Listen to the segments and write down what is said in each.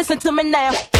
listen to me now.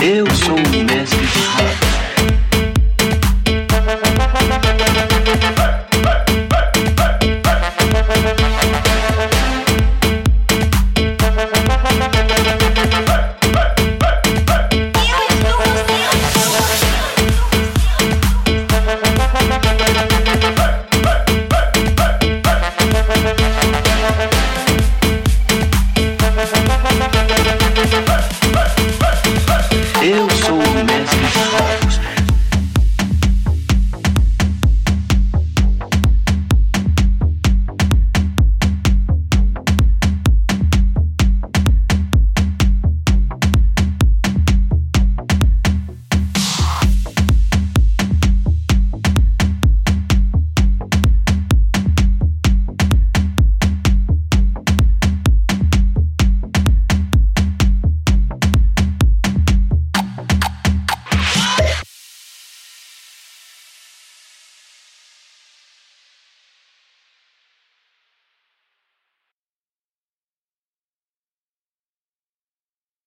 Eu sou o mestre. de